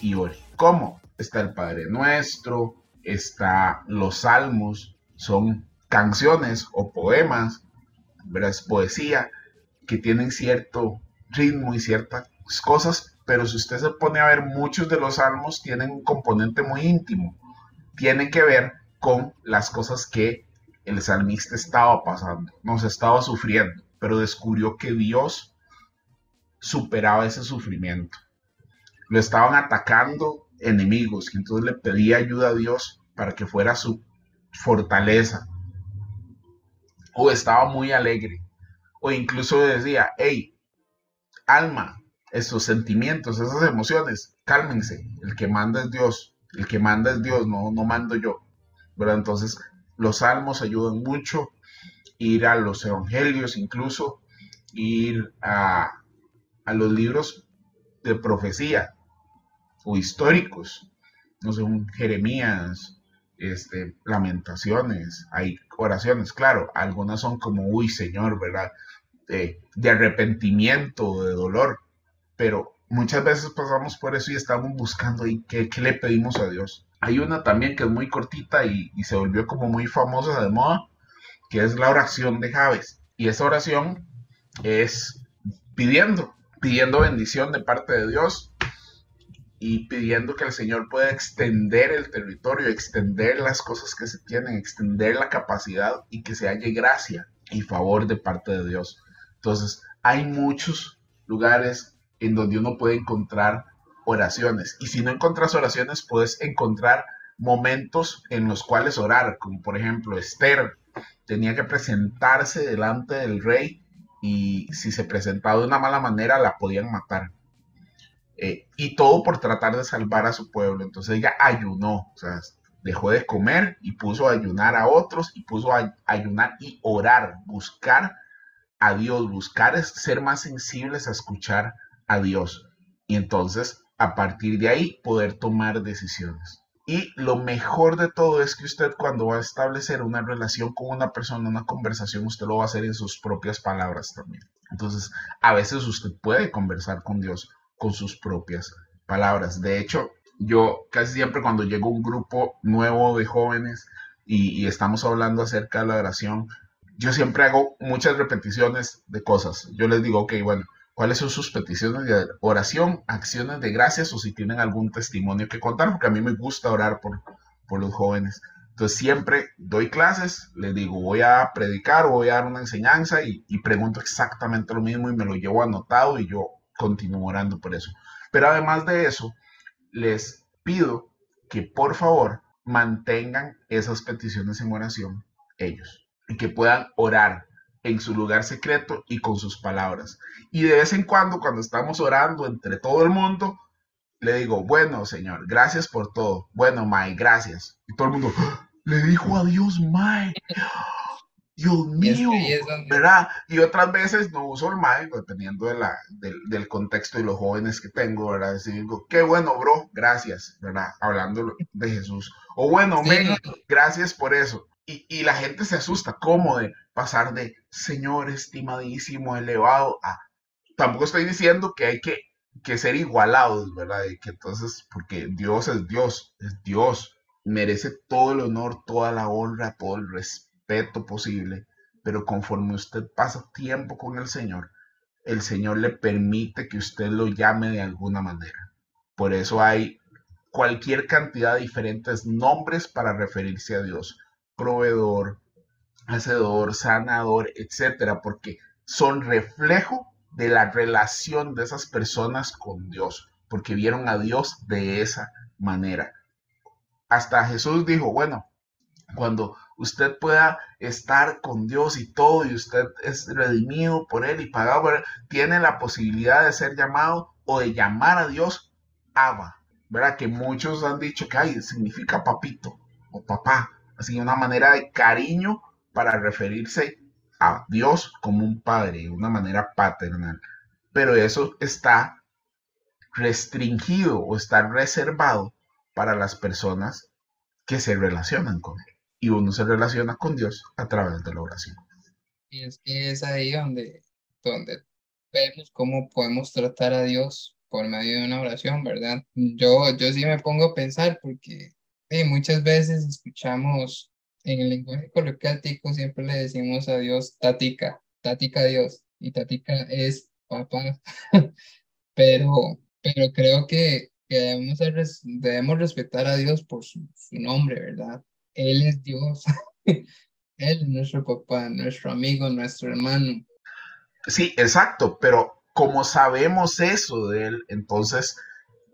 Y ore. ¿Cómo? Está el Padre Nuestro, está los Salmos, son canciones o poemas, es poesía que tienen cierto ritmo y ciertas cosas, pero si usted se pone a ver, muchos de los salmos tienen un componente muy íntimo, tienen que ver con las cosas que el salmista estaba pasando, nos estaba sufriendo, pero descubrió que Dios superaba ese sufrimiento. Lo estaban atacando enemigos y entonces le pedía ayuda a Dios para que fuera su fortaleza. O estaba muy alegre. O incluso decía, hey, alma, esos sentimientos, esas emociones, cálmense. El que manda es Dios. El que manda es Dios, no, no mando yo. ¿verdad? Entonces, los salmos ayudan mucho, ir a los evangelios incluso, ir a, los libros de profecía o históricos, no sé, un Jeremías, este, lamentaciones, hay oraciones, claro, algunas son como, uy, Señor, ¿verdad? de arrepentimiento, de dolor, pero muchas veces pasamos por eso y estamos buscando ahí qué, le pedimos a Dios. Hay una también que es muy cortita y, se volvió como muy famosa de moda, que es la oración de Javes. Y esa oración es pidiendo, pidiendo bendición de parte de Dios y pidiendo que el Señor pueda extender el territorio, extender las cosas que se tienen, extender la capacidad y que se halle gracia y favor de parte de Dios. Entonces, hay muchos lugares en donde uno puede encontrar oraciones. Y si no encuentras oraciones, puedes encontrar momentos en los cuales orar, como por ejemplo Esther tenía que presentarse delante del rey y si se presentaba de una mala manera la podían matar. Eh, y todo por tratar de salvar a su pueblo. Entonces ella ayunó, o sea, dejó de comer y puso a ayunar a otros y puso a ayunar y orar, buscar a Dios, buscar es ser más sensibles a escuchar a Dios. Y entonces a partir de ahí poder tomar decisiones. Y lo mejor de todo es que usted cuando va a establecer una relación con una persona, una conversación, usted lo va a hacer en sus propias palabras también. Entonces, a veces usted puede conversar con Dios con sus propias palabras. De hecho, yo casi siempre cuando llego a un grupo nuevo de jóvenes y, estamos hablando acerca de la oración, yo siempre hago muchas repeticiones de cosas. Yo les digo, ok, bueno, cuáles son sus peticiones de oración, acciones de gracias o si tienen algún testimonio que contar, porque a mí me gusta orar por, por los jóvenes. Entonces siempre doy clases, les digo, voy a predicar o voy a dar una enseñanza y, pregunto exactamente lo mismo y me lo llevo anotado y yo continúo orando por eso. Pero además de eso, les pido que por favor mantengan esas peticiones en oración ellos y que puedan orar en su lugar secreto y con sus palabras. Y de vez en cuando, cuando estamos orando entre todo el mundo, le digo, bueno, Señor, gracias por todo. Bueno, Mae, gracias. Y todo el mundo, ¡Ah! le dijo a Dios, Mae. Dios mío, ¿verdad? Y otras veces no uso el Mae, dependiendo de la, del, contexto y los jóvenes que tengo, ¿verdad? Decir, digo, qué bueno, bro, gracias, ¿verdad? Hablando de Jesús. O bueno, gracias por eso. Y, la gente se asusta, ¿cómo de pasar de Señor estimadísimo, elevado a... Tampoco estoy diciendo que hay que, que ser igualados, ¿verdad? Y que entonces, porque Dios es Dios, es Dios, merece todo el honor, toda la honra, todo el respeto posible, pero conforme usted pasa tiempo con el Señor, el Señor le permite que usted lo llame de alguna manera. Por eso hay cualquier cantidad de diferentes nombres para referirse a Dios proveedor, hacedor, sanador, etcétera, porque son reflejo de la relación de esas personas con Dios, porque vieron a Dios de esa manera. Hasta Jesús dijo, bueno, cuando usted pueda estar con Dios y todo, y usted es redimido por Él y pagado por Él, tiene la posibilidad de ser llamado o de llamar a Dios Abba, ¿verdad? Que muchos han dicho que significa papito o papá, así una manera de cariño para referirse a Dios como un padre, una manera paternal. Pero eso está restringido o está reservado para las personas que se relacionan con Él. Y uno se relaciona con Dios a través de la oración. Y es que es ahí donde, donde vemos cómo podemos tratar a Dios por medio de una oración, ¿verdad? Yo, yo sí me pongo a pensar porque muchas veces escuchamos en el lenguaje coloquial tico, siempre le decimos a Dios tatica, tatica Dios, y tatica es papá, pero, pero creo que, debemos, debemos respetar a Dios por su nombre, ¿verdad? Él es Dios. Él es nuestro papá, nuestro amigo, nuestro hermano. Sí, exacto, pero como sabemos eso de Él, entonces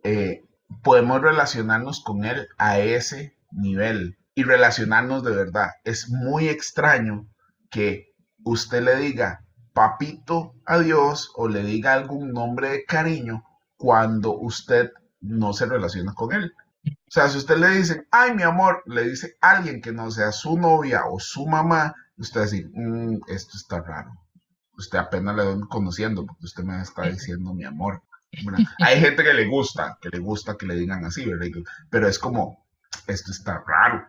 eh, podemos relacionarnos con Él a ese nivel y relacionarnos de verdad. Es muy extraño que usted le diga papito a Dios o le diga algún nombre de cariño cuando usted no se relaciona con Él. O sea, si usted le dice, ay, mi amor, le dice alguien que no sea su novia o su mamá, usted dice, mm, esto está raro. Usted apenas le doy conociendo porque usted me está diciendo mi amor. hay gente que le gusta, que le gusta que le digan así, ¿verdad? Pero es como, esto está raro.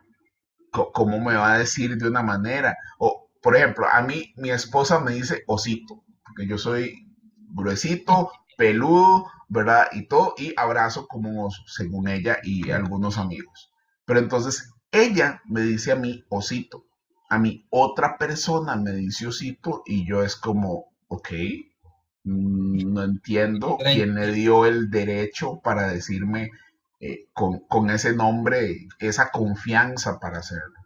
¿Cómo me va a decir de una manera? O, por ejemplo, a mí, mi esposa me dice osito, porque yo soy gruesito, peludo, ¿verdad? Y todo, y abrazo como un oso, según ella y algunos amigos. Pero entonces ella me dice a mí osito, a mí otra persona me dice osito y yo es como, ok, mm, no entiendo quién le dio el derecho para decirme eh, con, con, ese nombre, esa confianza para hacerlo.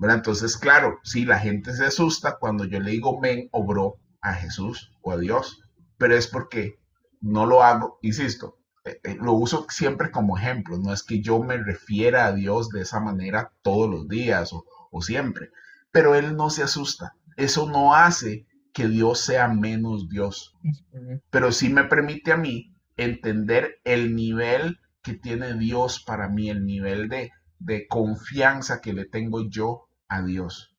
¿verdad? Entonces, claro, sí, la gente se asusta cuando yo le digo men o bro a Jesús o a Dios pero es porque no lo hago, insisto, eh, eh, lo uso siempre como ejemplo, no es que yo me refiera a Dios de esa manera todos los días o, o siempre, pero Él no se asusta, eso no hace que Dios sea menos Dios, pero sí me permite a mí entender el nivel que tiene Dios para mí, el nivel de, de confianza que le tengo yo a Dios.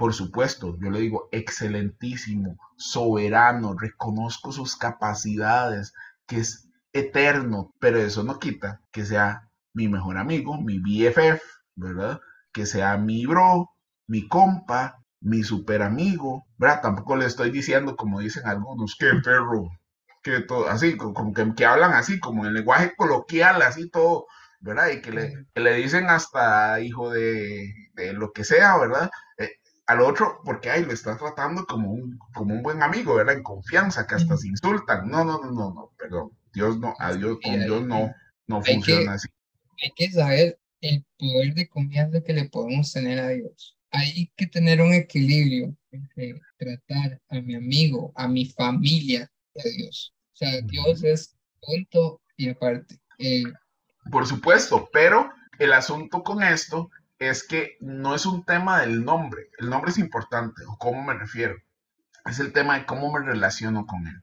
Por supuesto, yo le digo, excelentísimo, soberano, reconozco sus capacidades, que es eterno, pero eso no quita que sea mi mejor amigo, mi BFF, ¿verdad? Que sea mi bro, mi compa, mi super amigo, ¿verdad? Tampoco le estoy diciendo, como dicen algunos, que perro, que todo, así, como que, hablan así, como en lenguaje coloquial, así todo, ¿verdad? Y que le, le dicen hasta hijo de, de, lo que sea, ¿verdad? Eh, al otro porque ahí lo está tratando como un, como un buen amigo, ¿verdad? En confianza, que hasta se insultan. No, no, no, no, no, perdón. Dios no, a Dios, con Dios no, no funciona así. Hay que saber el poder de confianza que le podemos tener a Dios. Hay que tener un equilibrio entre tratar a mi amigo, a mi familia a Dios. O sea, Dios es punto y aparte. Eh, Por supuesto, pero el asunto con esto es que no es un tema del nombre. El nombre es importante, o cómo me refiero. Es el tema de cómo me relaciono con él.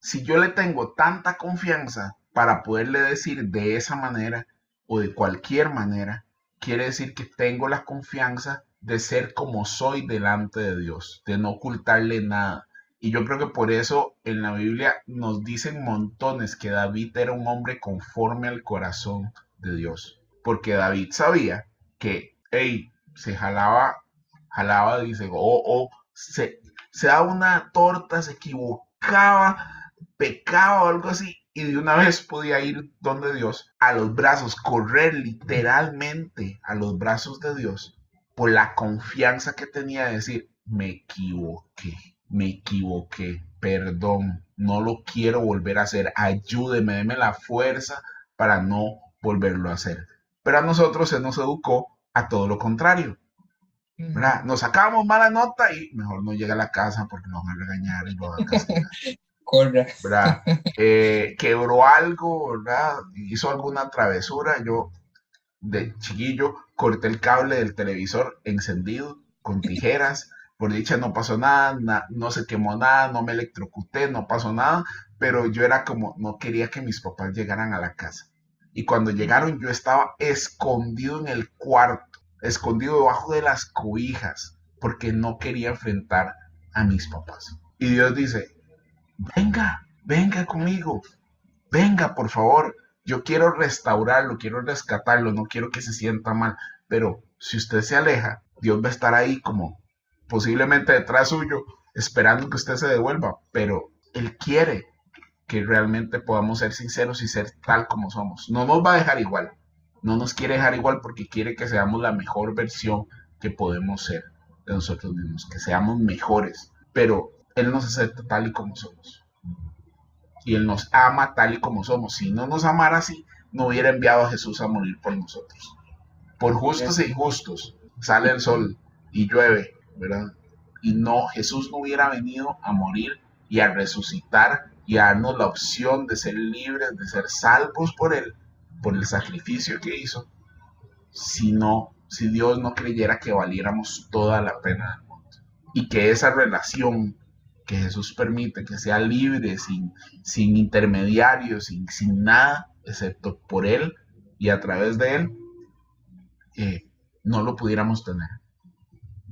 Si yo le tengo tanta confianza para poderle decir de esa manera o de cualquier manera, quiere decir que tengo la confianza de ser como soy delante de Dios, de no ocultarle nada. Y yo creo que por eso en la Biblia nos dicen montones que David era un hombre conforme al corazón de Dios. Porque David sabía que, hey, se jalaba, jalaba, dice, o oh, se, se daba una torta, se equivocaba, pecaba o algo así, y de una vez podía ir donde Dios, a los brazos, correr literalmente a los brazos de Dios, por la confianza que tenía de decir, me equivoqué, me equivoqué, perdón, no lo quiero volver a hacer, ayúdeme, déme la fuerza para no volverlo a hacer. Pero a nosotros se nos educó a todo lo contrario. ¿verdad? Nos sacamos mala nota y mejor no llega a la casa porque nos van a regañar y nos van a castigar. ¿verdad? Eh, quebró algo, ¿verdad? Hizo alguna travesura. Yo, de chiquillo, corté el cable del televisor encendido con tijeras. Por dicha no pasó nada, no se quemó nada, no me electrocuté, no pasó nada, pero yo era como, no quería que mis papás llegaran a la casa. Y cuando llegaron yo estaba escondido en el cuarto, escondido debajo de las cobijas, porque no quería enfrentar a mis papás. Y Dios dice, venga, venga conmigo, venga por favor, yo quiero restaurarlo, quiero rescatarlo, no quiero que se sienta mal, pero si usted se aleja, Dios va a estar ahí como posiblemente detrás suyo, esperando que usted se devuelva, pero Él quiere que realmente podamos ser sinceros y ser tal como somos. No nos va a dejar igual. No nos quiere dejar igual porque quiere que seamos la mejor versión que podemos ser de nosotros mismos, que seamos mejores. Pero Él nos acepta tal y como somos. Y Él nos ama tal y como somos. Si no nos amara así, no hubiera enviado a Jesús a morir por nosotros. Por justos e injustos sale el sol y llueve, ¿verdad? Y no, Jesús no hubiera venido a morir y a resucitar y darnos la opción de ser libres, de ser salvos por Él, por el sacrificio que hizo, si no, si Dios no creyera que valiéramos toda la pena del mundo. Y que esa relación que Jesús permite, que sea libre, sin, sin intermediarios, sin, sin nada, excepto por Él y a través de Él, eh, no lo pudiéramos tener.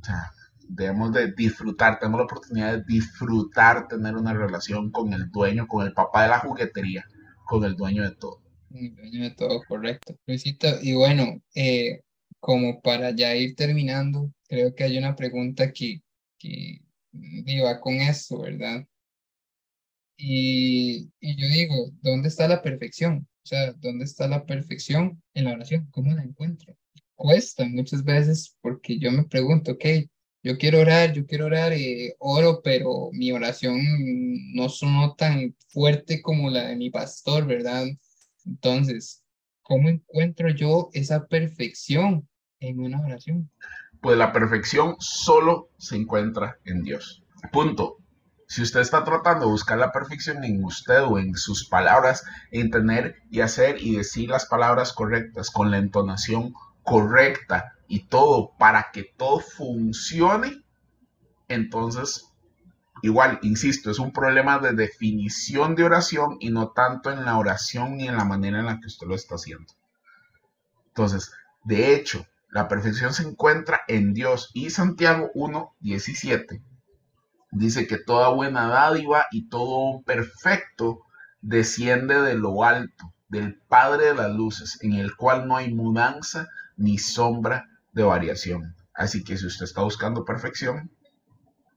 O sea, debemos de disfrutar, tenemos la oportunidad de disfrutar, tener una relación con el dueño, con el papá de la juguetería, con el dueño de todo. El dueño de todo, correcto. Luisito, y bueno, eh, como para ya ir terminando, creo que hay una pregunta que, que iba con esto, ¿verdad? Y, y yo digo, ¿dónde está la perfección? O sea, ¿dónde está la perfección en la oración? ¿Cómo la encuentro? Cuesta muchas veces porque yo me pregunto, ok, yo quiero orar, yo quiero orar, eh, oro, pero mi oración no sonó tan fuerte como la de mi pastor, ¿verdad? Entonces, ¿cómo encuentro yo esa perfección en una oración? Pues la perfección solo se encuentra en Dios. Punto. Si usted está tratando de buscar la perfección en usted o en sus palabras, en tener y hacer y decir las palabras correctas con la entonación correcta y todo para que todo funcione, entonces, igual, insisto, es un problema de definición de oración y no tanto en la oración ni en la manera en la que usted lo está haciendo. Entonces, de hecho, la perfección se encuentra en Dios y Santiago 1, 17 dice que toda buena dádiva y todo perfecto desciende de lo alto, del Padre de las Luces, en el cual no hay mudanza ni sombra de variación. Así que si usted está buscando perfección,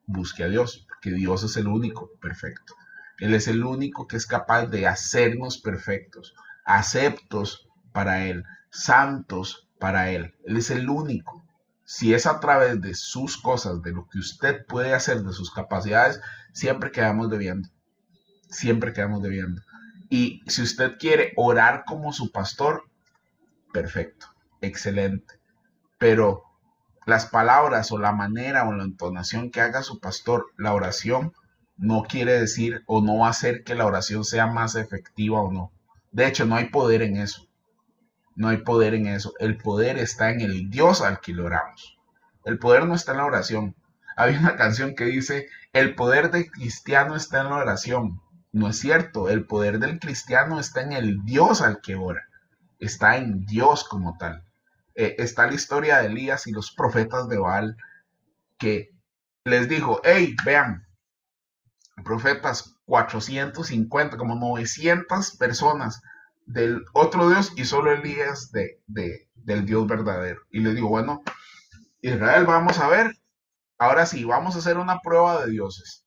busque a Dios, porque Dios es el único perfecto. Él es el único que es capaz de hacernos perfectos, aceptos para Él, santos para Él. Él es el único si es a través de sus cosas, de lo que usted puede hacer, de sus capacidades, siempre quedamos debiendo. Siempre quedamos debiendo. Y si usted quiere orar como su pastor, perfecto, excelente. Pero las palabras o la manera o la entonación que haga su pastor, la oración, no quiere decir o no va a hacer que la oración sea más efectiva o no. De hecho, no hay poder en eso. No hay poder en eso. El poder está en el Dios al que le oramos. El poder no está en la oración. Hay una canción que dice, el poder del cristiano está en la oración. No es cierto, el poder del cristiano está en el Dios al que ora. Está en Dios como tal. Eh, está la historia de Elías y los profetas de Baal que les dijo, hey, vean, profetas 450, como 900 personas del otro Dios y solo Elías de, del Dios verdadero. Y le digo, bueno, Israel, vamos a ver, ahora sí, vamos a hacer una prueba de dioses.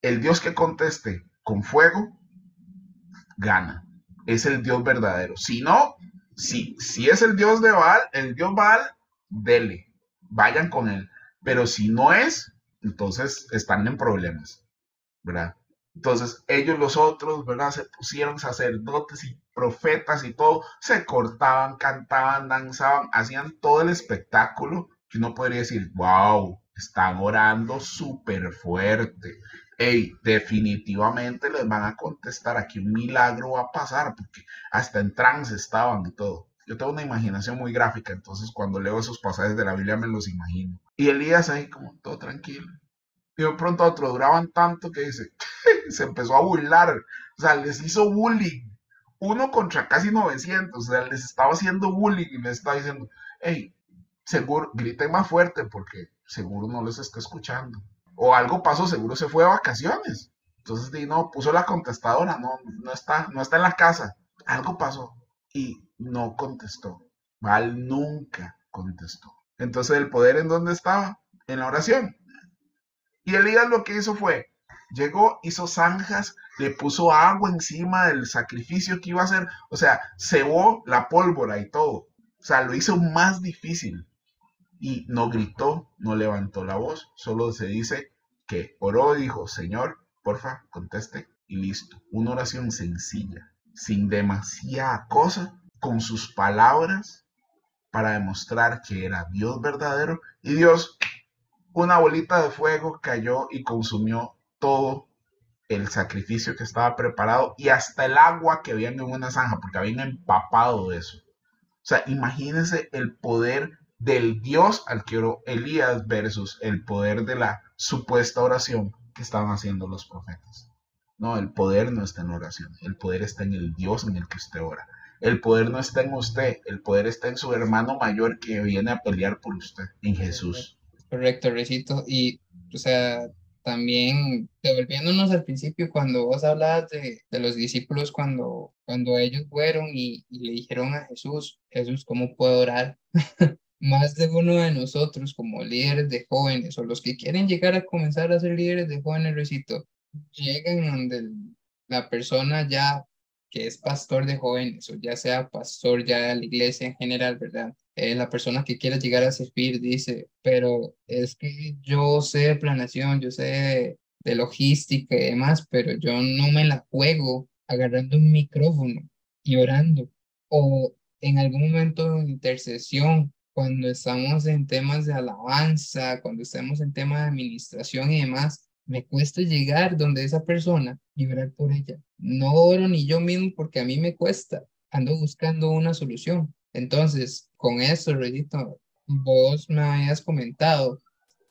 El Dios que conteste con fuego, gana. Es el Dios verdadero. Si no, si, si es el Dios de Baal, el Dios Baal, dele, vayan con él. Pero si no es, entonces están en problemas, ¿verdad? Entonces ellos los otros, ¿verdad? Se pusieron sacerdotes y profetas y todo, se cortaban, cantaban, danzaban, hacían todo el espectáculo que uno podría decir, wow, están orando súper fuerte. Hey, definitivamente les van a contestar, aquí un milagro va a pasar, porque hasta en trance estaban y todo. Yo tengo una imaginación muy gráfica, entonces cuando leo esos pasajes de la Biblia me los imagino. Y Elías ahí como todo tranquilo, y de pronto a otro duraban tanto que dice, se empezó a burlar, o sea, les hizo bullying, uno contra casi 900, o sea, les estaba haciendo bullying y les estaba diciendo, hey, seguro, griten más fuerte porque seguro no les está escuchando. O algo pasó, seguro se fue de vacaciones. Entonces, no, puso la contestadora, no, no está, no está en la casa. Algo pasó y no contestó. Val nunca contestó. Entonces, ¿el poder en dónde estaba? En la oración. Y Elías lo que hizo fue, Llegó, hizo zanjas, le puso agua encima del sacrificio que iba a hacer. O sea, cebó la pólvora y todo. O sea, lo hizo más difícil. Y no gritó, no levantó la voz. Solo se dice que oró y dijo, Señor, porfa, conteste. Y listo. Una oración sencilla, sin demasiada cosa, con sus palabras para demostrar que era Dios verdadero. Y Dios, una bolita de fuego cayó y consumió todo el sacrificio que estaba preparado y hasta el agua que había en una zanja, porque habían empapado eso. O sea, imagínense el poder del Dios al que oró Elías versus el poder de la supuesta oración que estaban haciendo los profetas. No, el poder no está en oración, el poder está en el Dios en el que usted ora. El poder no está en usted, el poder está en su hermano mayor que viene a pelear por usted, en Jesús. Correcto, Recito. Y, o sea, también devolviéndonos al principio, cuando vos hablabas de, de los discípulos, cuando, cuando ellos fueron y, le dijeron a Jesús, Jesús, ¿cómo puedo orar? Más de uno de nosotros como líderes de jóvenes o los que quieren llegar a comenzar a ser líderes de jóvenes, recito, llegan donde la persona ya que es pastor de jóvenes o ya sea pastor ya de la iglesia en general, ¿verdad? Eh, la persona que quiera llegar a servir dice, pero es que yo sé de planeación, yo sé de, logística y demás, pero yo no me la juego agarrando un micrófono y orando. O en algún momento de intercesión, cuando estamos en temas de alabanza, cuando estamos en temas de administración y demás, me cuesta llegar donde esa persona y orar por ella. No oro ni yo mismo porque a mí me cuesta. Ando buscando una solución. Entonces, con eso, Reyito, vos me habías comentado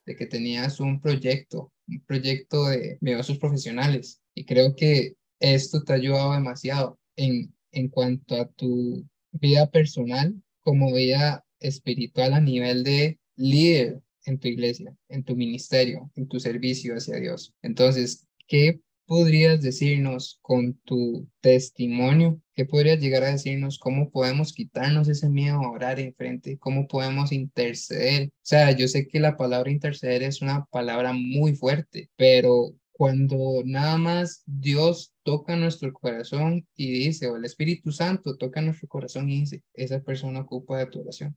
de que tenías un proyecto, un proyecto de negocios profesionales y creo que esto te ha ayudado demasiado en, en cuanto a tu vida personal como vida espiritual a nivel de líder en tu iglesia, en tu ministerio, en tu servicio hacia Dios. Entonces, ¿qué podrías decirnos con tu testimonio? ¿Qué podrías llegar a decirnos? ¿Cómo podemos quitarnos ese miedo a orar enfrente? ¿Cómo podemos interceder? O sea, yo sé que la palabra interceder es una palabra muy fuerte, pero cuando nada más Dios toca nuestro corazón y dice, o el Espíritu Santo toca nuestro corazón y dice, esa persona ocupa de tu oración.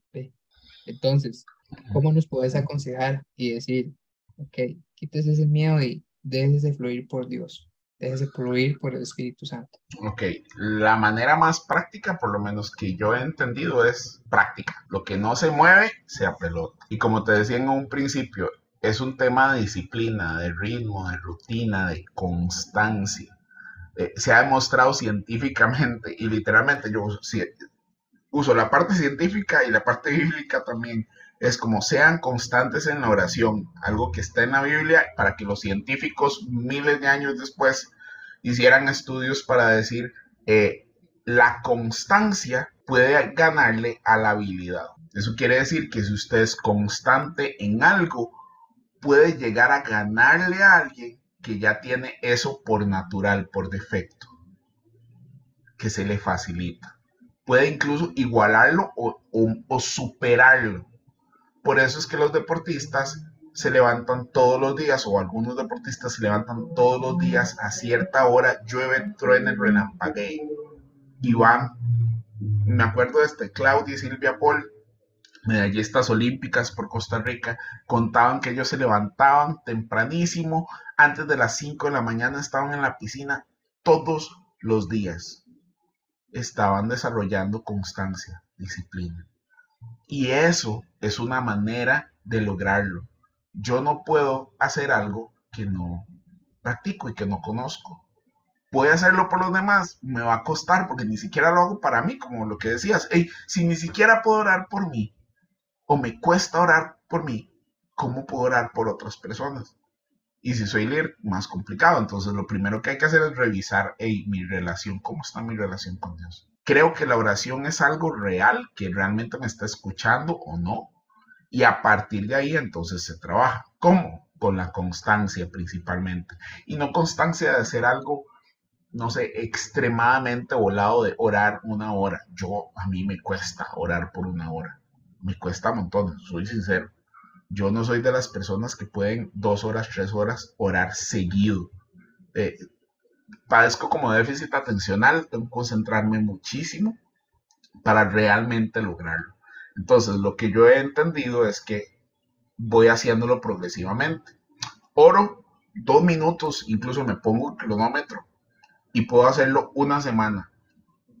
Entonces, ¿cómo nos puedes aconsejar y decir, ok, quites ese miedo y déjese fluir por Dios, déjese fluir por el Espíritu Santo. Ok, la manera más práctica, por lo menos que yo he entendido, es práctica. Lo que no se mueve, se apelota. Y como te decía en un principio, es un tema de disciplina, de ritmo, de rutina, de constancia. Eh, se ha demostrado científicamente y literalmente yo uso la parte científica y la parte bíblica también es como sean constantes en la oración, algo que está en la Biblia para que los científicos miles de años después hicieran estudios para decir eh, la constancia puede ganarle a la habilidad. Eso quiere decir que si usted es constante en algo, puede llegar a ganarle a alguien que ya tiene eso por natural, por defecto, que se le facilita. Puede incluso igualarlo o, o superarlo por eso es que los deportistas se levantan todos los días, o algunos deportistas se levantan todos los días a cierta hora, llueve, truene, relampaguee, y van. Me acuerdo de este, Claudia y Silvia Paul, medallistas olímpicas por Costa Rica, contaban que ellos se levantaban tempranísimo, antes de las 5 de la mañana estaban en la piscina todos los días. Estaban desarrollando constancia, disciplina. Y eso es una manera de lograrlo. Yo no puedo hacer algo que no practico y que no conozco. Voy a hacerlo por los demás, me va a costar porque ni siquiera lo hago para mí, como lo que decías. si ni siquiera puedo orar por mí o me cuesta orar por mí, ¿cómo puedo orar por otras personas? Y si soy líder, más complicado. Entonces, lo primero que hay que hacer es revisar mi relación, cómo está mi relación con Dios creo que la oración es algo real, que realmente me está escuchando o no. Y a partir de ahí entonces se trabaja. ¿Cómo? Con la constancia principalmente. Y no constancia de hacer algo, no sé, extremadamente volado de orar una hora. Yo, a mí me cuesta orar por una hora. Me cuesta montones, soy sincero. Yo no soy de las personas que pueden dos horas, tres horas orar seguido. eh, padezco como déficit atencional, tengo que concentrarme muchísimo para realmente lograrlo. Entonces, lo que yo he entendido es que voy haciéndolo progresivamente. Oro dos minutos, incluso me pongo el cronómetro y puedo hacerlo una semana.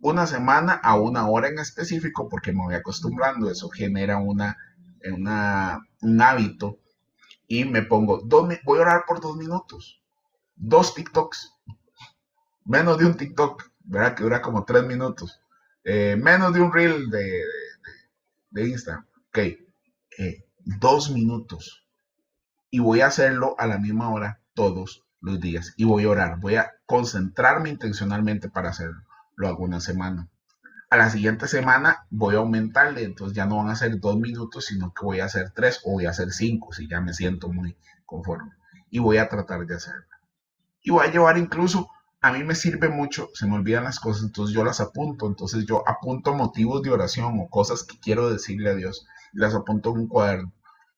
Una semana a una hora en específico porque me voy acostumbrando. Eso genera una, un hábito y me pongo, dos, voy a orar por dos minutos. Dos TikToks. Menos de un TikTok, ¿verdad? Que dura como tres minutos. Eh, menos de un reel de, de, Instagram. Ok. Eh, dos minutos. Y voy a hacerlo a la misma hora todos los días. Y voy a orar. Voy a concentrarme intencionalmente para hacerlo. Lo hago una semana. A la siguiente semana voy a aumentarle. Entonces ya no van a ser dos minutos, sino que voy a hacer tres o voy a hacer cinco si ya me siento muy conforme. Y voy a tratar de hacerlo. Y voy a llevar incluso a mí me sirve mucho, se me olvidan las cosas, entonces yo las apunto, entonces yo apunto motivos de oración o cosas que quiero decirle a Dios, las apunto en un cuaderno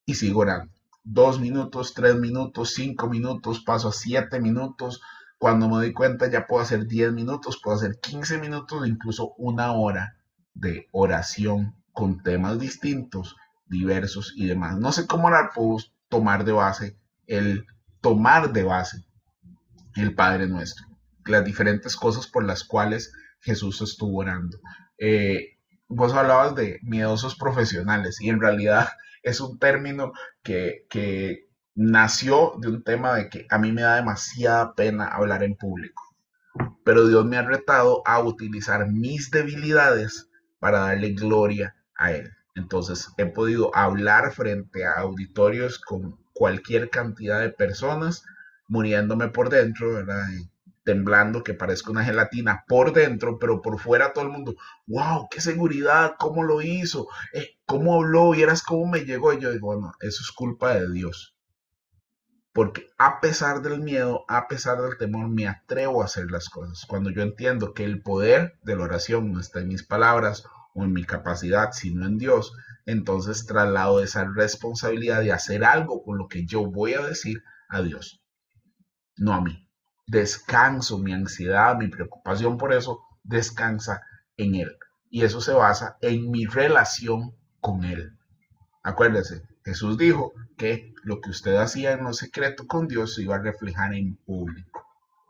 y sigo orando. Dos minutos, tres minutos, cinco minutos, paso a siete minutos. Cuando me doy cuenta ya puedo hacer diez minutos, puedo hacer quince minutos, incluso una hora de oración con temas distintos, diversos y demás. No sé cómo la puedo tomar de base, el tomar de base el Padre Nuestro las diferentes cosas por las cuales Jesús estuvo orando. Eh, vos hablabas de miedosos profesionales y en realidad es un término que, que nació de un tema de que a mí me da demasiada pena hablar en público, pero Dios me ha retado a utilizar mis debilidades para darle gloria a Él. Entonces he podido hablar frente a auditorios con cualquier cantidad de personas, muriéndome por dentro, ¿verdad? temblando, que parezca una gelatina por dentro, pero por fuera todo el mundo, wow, qué seguridad, cómo lo hizo, eh, cómo habló, vieras cómo me llegó. Y yo digo, bueno, eso es culpa de Dios. Porque a pesar del miedo, a pesar del temor, me atrevo a hacer las cosas. Cuando yo entiendo que el poder de la oración no está en mis palabras o en mi capacidad, sino en Dios, entonces traslado esa responsabilidad de hacer algo con lo que yo voy a decir a Dios, no a mí descanso, mi ansiedad, mi preocupación por eso, descansa en Él. Y eso se basa en mi relación con Él. Acuérdese, Jesús dijo que lo que usted hacía en lo secreto con Dios se iba a reflejar en público.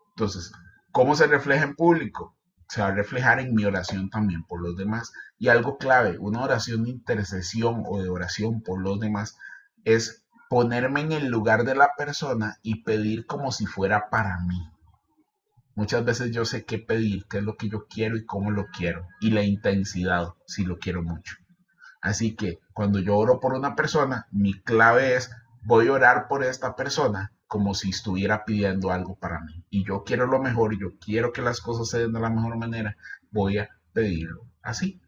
Entonces, ¿cómo se refleja en público? Se va a reflejar en mi oración también por los demás. Y algo clave, una oración de intercesión o de oración por los demás es ponerme en el lugar de la persona y pedir como si fuera para mí. Muchas veces yo sé qué pedir, qué es lo que yo quiero y cómo lo quiero, y la intensidad, si lo quiero mucho. Así que cuando yo oro por una persona, mi clave es, voy a orar por esta persona como si estuviera pidiendo algo para mí. Y yo quiero lo mejor, yo quiero que las cosas se den de la mejor manera, voy a pedirlo así.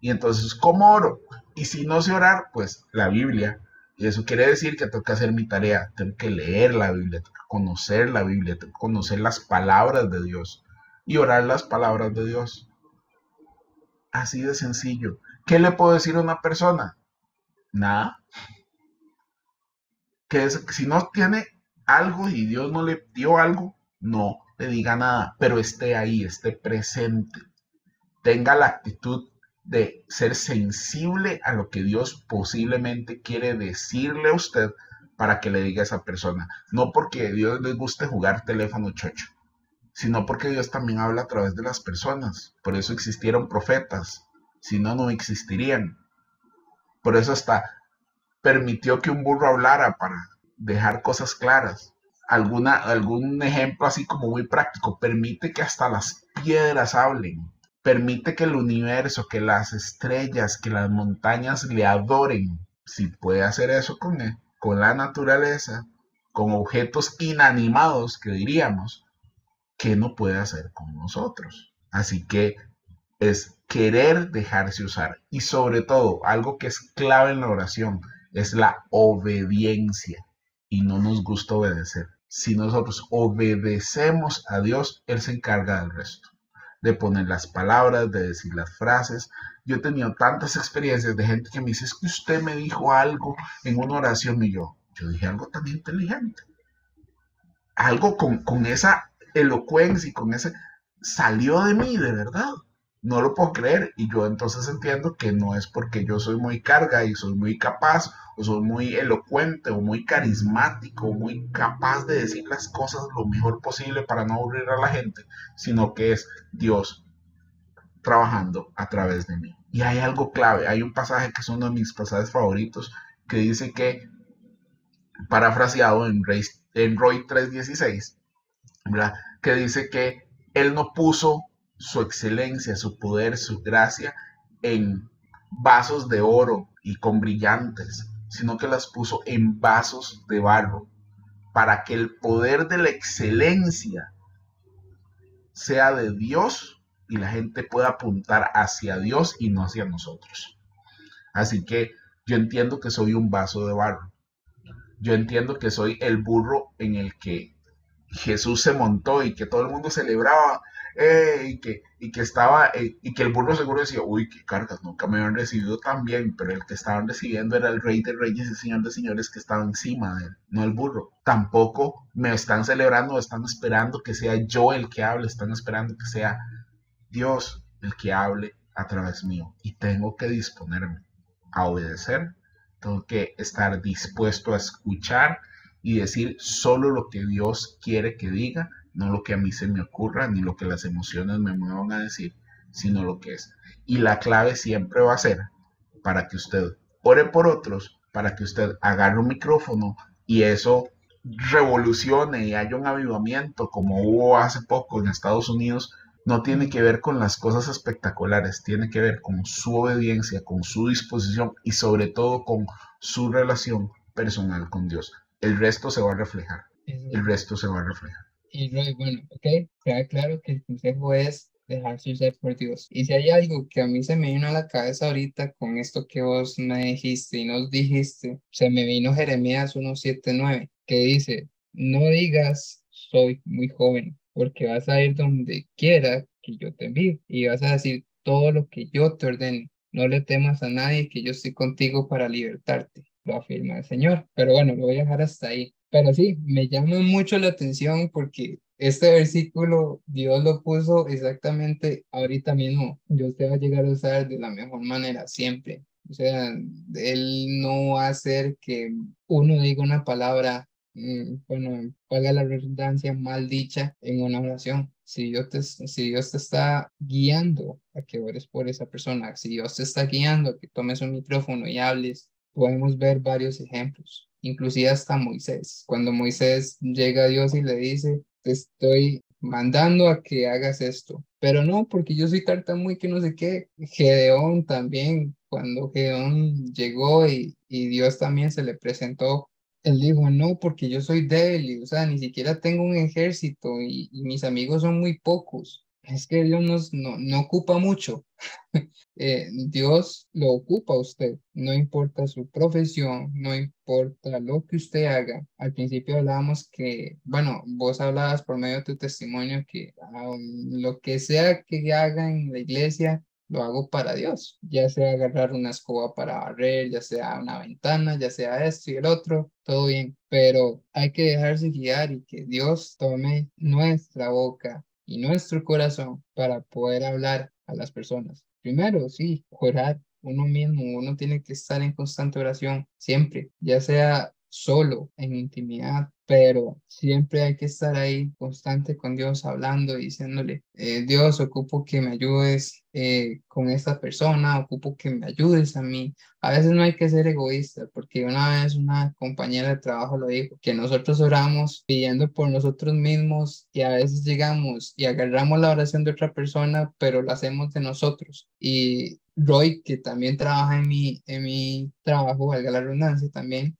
Y entonces, ¿cómo oro? Y si no sé orar, pues la Biblia y eso quiere decir que tengo que hacer mi tarea, tengo que leer la Biblia, tengo que conocer la Biblia, tengo que conocer las palabras de Dios y orar las palabras de Dios. Así de sencillo. ¿Qué le puedo decir a una persona? Nada. Que si no tiene algo y Dios no le dio algo, no le diga nada, pero esté ahí, esté presente. Tenga la actitud de ser sensible a lo que Dios posiblemente quiere decirle a usted para que le diga a esa persona. No porque Dios les guste jugar teléfono chocho, sino porque Dios también habla a través de las personas. Por eso existieron profetas, si no, no existirían. Por eso hasta permitió que un burro hablara para dejar cosas claras. Alguna, algún ejemplo así como muy práctico, permite que hasta las piedras hablen permite que el universo, que las estrellas, que las montañas le adoren. Si puede hacer eso con, él, con la naturaleza, con objetos inanimados, que diríamos, ¿qué no puede hacer con nosotros? Así que es querer dejarse usar. Y sobre todo, algo que es clave en la oración, es la obediencia. Y no nos gusta obedecer. Si nosotros obedecemos a Dios, Él se encarga del resto de poner las palabras, de decir las frases. Yo he tenido tantas experiencias de gente que me dice, es que usted me dijo algo en una oración y yo, yo dije algo tan inteligente. Algo con, esa elocuencia y con ese, salió de mí, de verdad. No lo puedo creer y yo entonces entiendo que no es porque yo soy muy carga y soy muy capaz o soy muy elocuente o muy carismático o muy capaz de decir las cosas lo mejor posible para no aburrir a la gente, sino que es Dios trabajando a través de mí. Y hay algo clave, hay un pasaje que es uno de mis pasajes favoritos que dice que, parafraseado en, en Roy 3.16, que dice que Él no puso su excelencia, su poder, su gracia en vasos de oro y con brillantes, sino que las puso en vasos de barro, para que el poder de la excelencia sea de Dios y la gente pueda apuntar hacia Dios y no hacia nosotros. Así que yo entiendo que soy un vaso de barro. Yo entiendo que soy el burro en el que Jesús se montó y que todo el mundo celebraba eh, y, que, y que estaba, eh, y que el burro seguro decía, uy, qué cargas, nunca me habían recibido tan bien, pero el que estaban recibiendo era el rey de reyes y señor de señores que estaba encima de él, no el burro. Tampoco me están celebrando, están esperando que sea yo el que hable, están esperando que sea Dios el que hable a través mío y tengo que disponerme a obedecer, tengo que estar dispuesto a escuchar y decir solo lo que Dios quiere que diga, no lo que a mí se me ocurra, ni lo que las emociones me muevan a decir, sino lo que es. Y la clave siempre va a ser para que usted ore por otros, para que usted agarre un micrófono y eso revolucione y haya un avivamiento como hubo hace poco en Estados Unidos no tiene que ver con las cosas espectaculares, tiene que ver con su obediencia, con su disposición y sobre todo con su relación personal con Dios. El resto se va a reflejar. El resto se va a reflejar. Y bueno, ok, queda claro que el consejo es dejarse usar por Dios. Y si hay algo que a mí se me vino a la cabeza ahorita con esto que vos me dijiste y nos dijiste, se me vino Jeremías 1.7.9, que dice, no digas soy muy joven, porque vas a ir donde quiera que yo te envíe y vas a decir todo lo que yo te ordene. No le temas a nadie, que yo estoy contigo para libertarte, lo afirma el Señor. Pero bueno, lo voy a dejar hasta ahí. Pero sí, me llama mucho la atención porque este versículo Dios lo puso exactamente ahorita mismo. Dios te va a llegar a usar de la mejor manera siempre. O sea, Él no va a hacer que uno diga una palabra Mm, bueno, valga la redundancia, mal dicha en una oración. Si Dios, te, si Dios te está guiando a que ores por esa persona, si Dios te está guiando a que tomes un micrófono y hables, podemos ver varios ejemplos, inclusive hasta Moisés. Cuando Moisés llega a Dios y le dice, te estoy mandando a que hagas esto, pero no, porque yo soy tartamudo que no sé qué. Gedeón también, cuando Gedeón llegó y, y Dios también se le presentó él dijo, no, porque yo soy débil, o sea, ni siquiera tengo un ejército y, mis amigos son muy pocos. Es que Dios nos, no, no ocupa mucho. Eh, Dios lo ocupa a usted, no importa su profesión, no importa lo que usted haga. Al principio hablábamos que, bueno, vos hablabas por medio de tu testimonio que lo que sea que haga en la iglesia, lo hago para Dios, ya sea agarrar una escoba para barrer, ya sea una ventana, ya sea esto y el otro, todo bien, pero hay que dejarse guiar y que Dios tome nuestra boca y nuestro corazón para poder hablar a las personas. Primero, sí, orar uno mismo, uno tiene que estar en constante oración siempre, ya sea solo, en intimidad, pero siempre hay que estar ahí constante con Dios, hablando diciéndole, eh, Dios, ocupo que me ayudes eh, con esta persona, ocupo que me ayudes a mí. A veces no hay que ser egoísta, porque una vez una compañera de trabajo lo dijo, que nosotros oramos pidiendo por nosotros mismos y a veces llegamos y agarramos la oración de otra persona, pero la hacemos de nosotros. Y Roy, que también trabaja en mi, en mi trabajo, valga la redundancia también,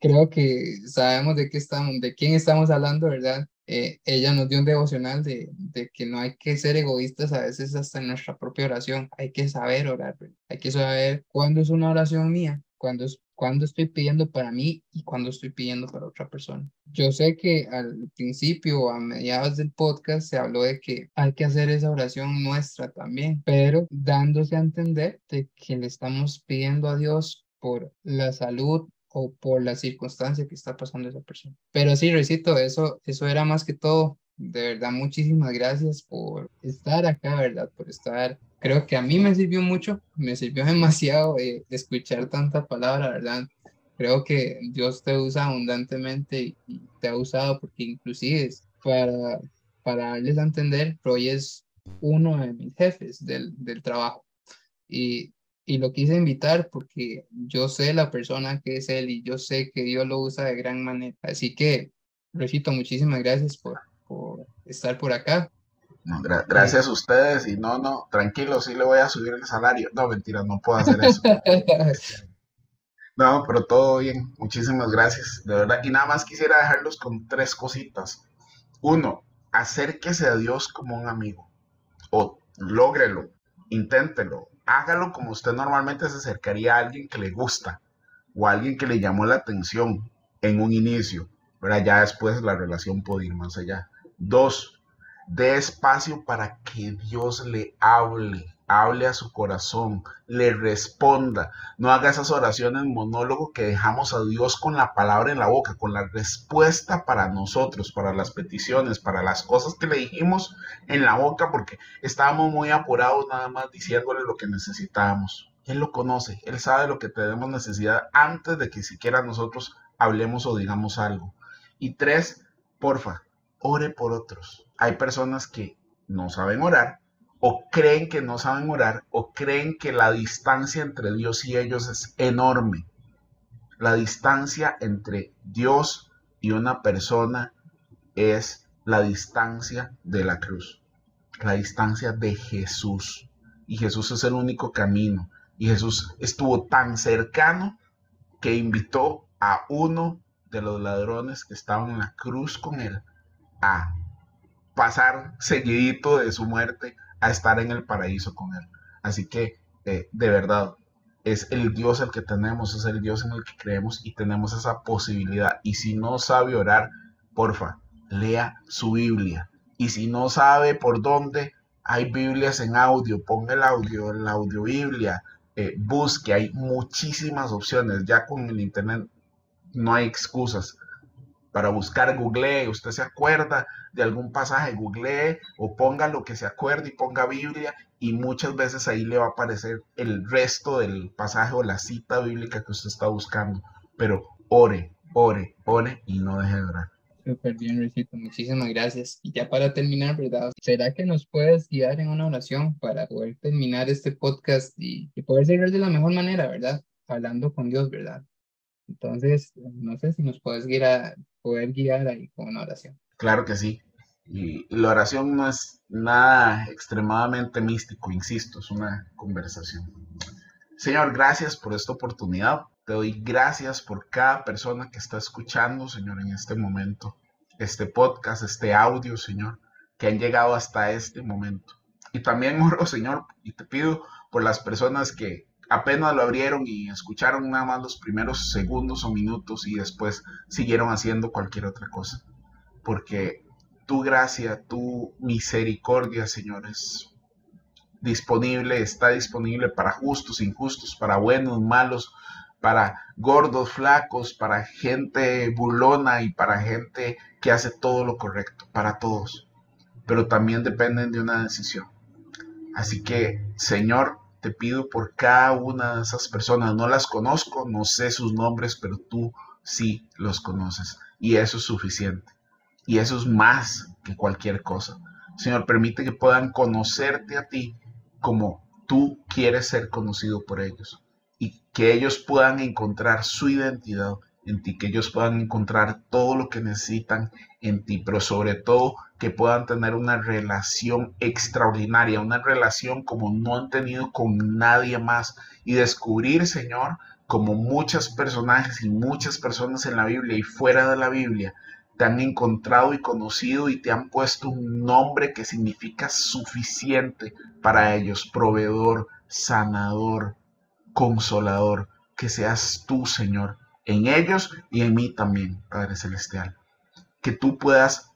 creo que sabemos de qué estamos, de quién estamos hablando, ¿verdad? Eh, ella nos dio un devocional de, de, que no hay que ser egoístas a veces hasta en nuestra propia oración, hay que saber orar, hay que saber cuándo es una oración mía, cuándo, es, cuándo estoy pidiendo para mí y cuándo estoy pidiendo para otra persona. Yo sé que al principio o a mediados del podcast se habló de que hay que hacer esa oración nuestra también, pero dándose a entender de que le estamos pidiendo a Dios por la salud o por la circunstancia que está pasando esa persona. Pero sí, recito, eso, eso era más que todo de verdad, muchísimas gracias por estar acá, ¿verdad? Por estar, creo que a mí me sirvió mucho, me sirvió demasiado eh, escuchar tanta palabra, ¿verdad? Creo que Dios te usa abundantemente y te ha usado porque inclusive para, para darles a entender, Roy es uno de mis jefes del, del trabajo. Y, y lo quise invitar porque yo sé la persona que es él y yo sé que Dios lo usa de gran manera. Así que, Roycito, muchísimas gracias por, por estar por acá. gracias a ustedes y no, no, tranquilo, sí le voy a subir el salario. No, mentira, no puedo hacer eso. No, pero todo bien. Muchísimas gracias, de verdad. Y nada más quisiera dejarlos con tres cositas. Uno, acérquese a Dios como un amigo. O lógrelo, inténtelo, hágalo como usted normalmente se acercaría a alguien que le gusta o a alguien que le llamó la atención en un inicio. Pero ya después la relación puede ir más allá. Dos, dé espacio para que Dios le hable hable a su corazón, le responda. No haga esas oraciones monólogo que dejamos a Dios con la palabra en la boca, con la respuesta para nosotros, para las peticiones, para las cosas que le dijimos en la boca, porque estábamos muy apurados nada más diciéndole lo que necesitábamos. Él lo conoce, Él sabe lo que tenemos necesidad antes de que siquiera nosotros hablemos o digamos algo. Y tres, porfa, ore por otros. Hay personas que no saben orar o creen que no saben orar o creen que la distancia entre Dios y ellos es enorme. La distancia entre Dios y una persona es la distancia de la cruz, la distancia de Jesús. Y Jesús es el único camino. Y Jesús estuvo tan cercano que invitó a uno de los ladrones que estaban en la cruz con él a pasar seguidito de su muerte a estar en el paraíso con Él. Así que, eh, de verdad, es el Dios el que tenemos, es el Dios en el que creemos y tenemos esa posibilidad. Y si no sabe orar, porfa, lea su Biblia. Y si no sabe por dónde, hay Biblias en audio, ponga el audio, la audio Biblia, eh, busque, hay muchísimas opciones. Ya con el Internet no hay excusas para buscar, google, usted se acuerda de algún pasaje, google o ponga lo que se acuerde y ponga Biblia y muchas veces ahí le va a aparecer el resto del pasaje o la cita bíblica que usted está buscando. Pero ore, ore, ore y no deje de orar. Súper bien, Luisito, muchísimas gracias. Y ya para terminar, ¿verdad? ¿Será que nos puedes guiar en una oración para poder terminar este podcast y, y poder seguir de la mejor manera, ¿verdad? Hablando con Dios, ¿verdad? Entonces, no sé si nos puedes guiar, poder guiar ahí con una oración. Claro que sí. Y la oración no es nada extremadamente místico, insisto, es una conversación. Señor, gracias por esta oportunidad. Te doy gracias por cada persona que está escuchando, Señor, en este momento, este podcast, este audio, Señor, que han llegado hasta este momento. Y también oro, Señor, y te pido por las personas que apenas lo abrieron y escucharon nada más los primeros segundos o minutos y después siguieron haciendo cualquier otra cosa. Porque tu gracia, tu misericordia, Señor, es disponible, está disponible para justos, injustos, para buenos, malos, para gordos, flacos, para gente burlona y para gente que hace todo lo correcto, para todos. Pero también dependen de una decisión. Así que, Señor, te pido por cada una de esas personas. No las conozco, no sé sus nombres, pero tú sí los conoces. Y eso es suficiente. Y eso es más que cualquier cosa. Señor, permite que puedan conocerte a ti como tú quieres ser conocido por ellos. Y que ellos puedan encontrar su identidad en ti, que ellos puedan encontrar todo lo que necesitan en ti, pero sobre todo que puedan tener una relación extraordinaria, una relación como no han tenido con nadie más y descubrir, Señor, como muchos personajes y muchas personas en la Biblia y fuera de la Biblia te han encontrado y conocido y te han puesto un nombre que significa suficiente para ellos, proveedor, sanador, consolador, que seas tú, Señor, en ellos y en mí también, Padre Celestial. Que tú puedas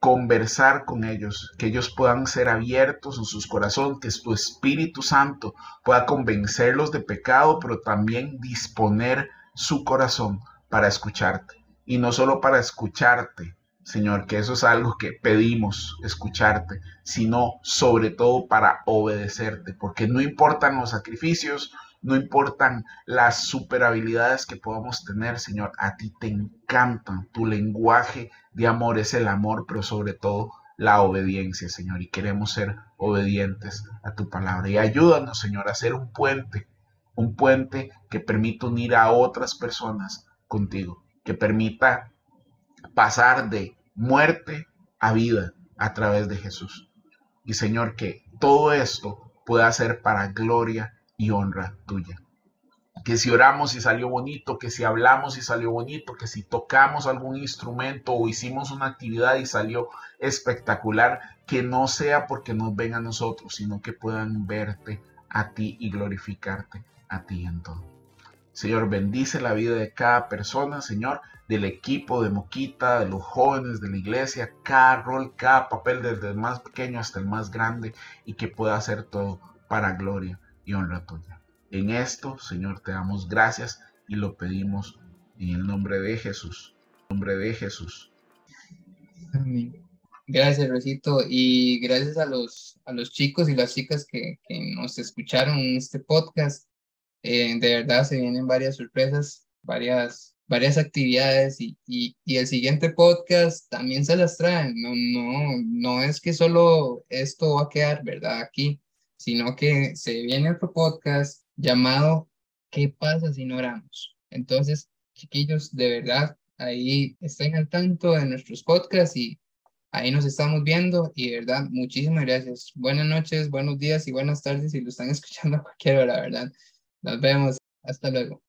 conversar con ellos, que ellos puedan ser abiertos en sus corazones, que tu Espíritu Santo pueda convencerlos de pecado, pero también disponer su corazón para escucharte. Y no solo para escucharte, Señor, que eso es algo que pedimos escucharte, sino sobre todo para obedecerte, porque no importan los sacrificios, no importan las super habilidades que podamos tener, Señor, a ti te encanta tu lenguaje de amor, es el amor, pero sobre todo la obediencia, Señor, y queremos ser obedientes a tu palabra. Y ayúdanos, Señor, a ser un puente, un puente que permita unir a otras personas contigo, que permita pasar de muerte a vida a través de Jesús. Y Señor, que todo esto pueda ser para gloria y honra tuya. Que si oramos y salió bonito, que si hablamos y salió bonito, que si tocamos algún instrumento o hicimos una actividad y salió espectacular, que no sea porque nos ven a nosotros, sino que puedan verte a ti y glorificarte a ti en todo. Señor, bendice la vida de cada persona, Señor, del equipo de Moquita, de los jóvenes de la iglesia, cada rol, cada papel, desde el más pequeño hasta el más grande, y que pueda hacer todo para gloria y honra tuya. En esto, Señor, te damos gracias y lo pedimos en el nombre de Jesús. En nombre de Jesús. Amén. Gracias, Rosito, y gracias a los, a los chicos y las chicas que, que nos escucharon en este podcast. Eh, de verdad se vienen varias sorpresas, varias varias actividades y, y, y, el siguiente podcast también se las traen. No, no, no es que solo esto va a quedar, ¿verdad? Aquí, sino que se viene otro podcast llamado ¿Qué pasa si no oramos? Entonces, chiquillos, de verdad, ahí estén al tanto de nuestros podcasts y ahí nos estamos viendo y de verdad, muchísimas gracias. Buenas noches, buenos días y buenas tardes si lo están escuchando a cualquier hora, ¿verdad? Nos vemos. Hasta luego.